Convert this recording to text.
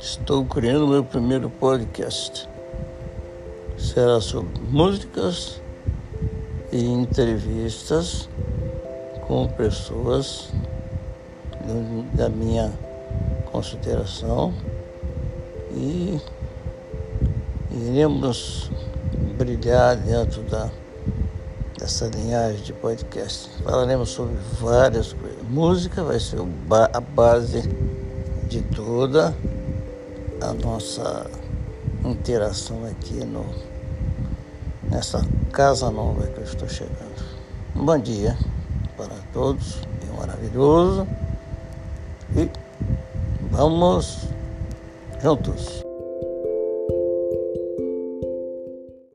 Estou criando meu primeiro podcast. Será sobre músicas e entrevistas com pessoas da minha consideração e iremos brilhar dentro da, dessa linhagem de podcast. Falaremos sobre várias coisas. Música vai ser a base de toda a nossa interação aqui no, nessa casa nova que eu estou chegando. Um bom dia para todos, é maravilhoso e vamos juntos.